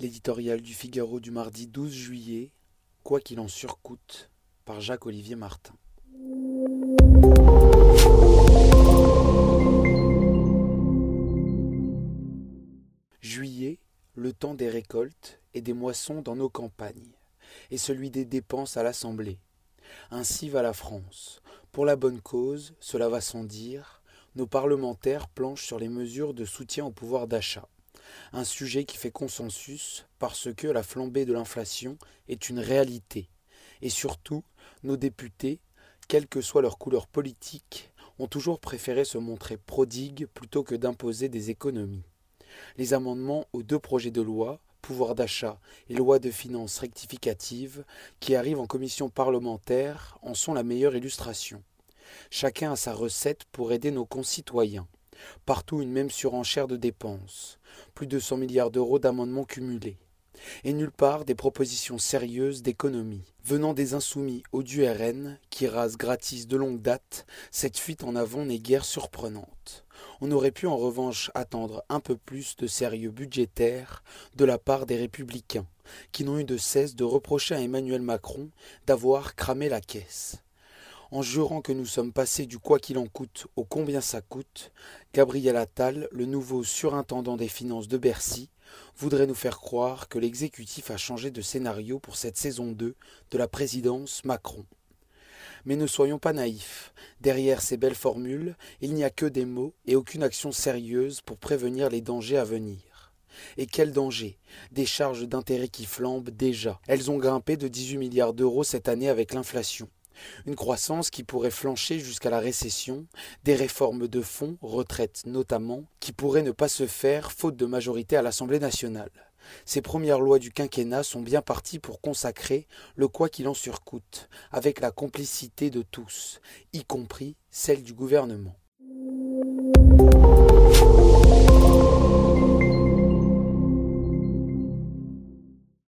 L'éditorial du Figaro du mardi 12 juillet, Quoi qu'il en surcoûte, par Jacques-Olivier Martin. Juillet, le temps des récoltes et des moissons dans nos campagnes, et celui des dépenses à l'Assemblée. Ainsi va la France. Pour la bonne cause, cela va sans dire, nos parlementaires planchent sur les mesures de soutien au pouvoir d'achat un sujet qui fait consensus parce que la flambée de l'inflation est une réalité. Et surtout, nos députés, quelle que soit leur couleur politique, ont toujours préféré se montrer prodigues plutôt que d'imposer des économies. Les amendements aux deux projets de loi, pouvoir d'achat et loi de finances rectificative, qui arrivent en commission parlementaire, en sont la meilleure illustration. Chacun a sa recette pour aider nos concitoyens. Partout une même surenchère de dépenses, plus de 100 milliards d'euros d'amendements cumulés. Et nulle part des propositions sérieuses d'économie, venant des insoumis au du RN, qui rasent gratis de longue date, cette fuite en avant n'est guère surprenante. On aurait pu en revanche attendre un peu plus de sérieux budgétaire de la part des républicains, qui n'ont eu de cesse de reprocher à Emmanuel Macron d'avoir cramé la caisse. En jurant que nous sommes passés du quoi qu'il en coûte au combien ça coûte, Gabriel Attal, le nouveau surintendant des finances de Bercy, voudrait nous faire croire que l'exécutif a changé de scénario pour cette saison 2 de la présidence Macron. Mais ne soyons pas naïfs. Derrière ces belles formules, il n'y a que des mots et aucune action sérieuse pour prévenir les dangers à venir. Et quels dangers? Des charges d'intérêt qui flambent déjà. Elles ont grimpé de 18 milliards d'euros cette année avec l'inflation une croissance qui pourrait flancher jusqu'à la récession, des réformes de fonds, retraites notamment, qui pourraient ne pas se faire faute de majorité à l'Assemblée nationale. Ces premières lois du quinquennat sont bien parties pour consacrer le quoi qu'il en surcoûte, avec la complicité de tous, y compris celle du gouvernement.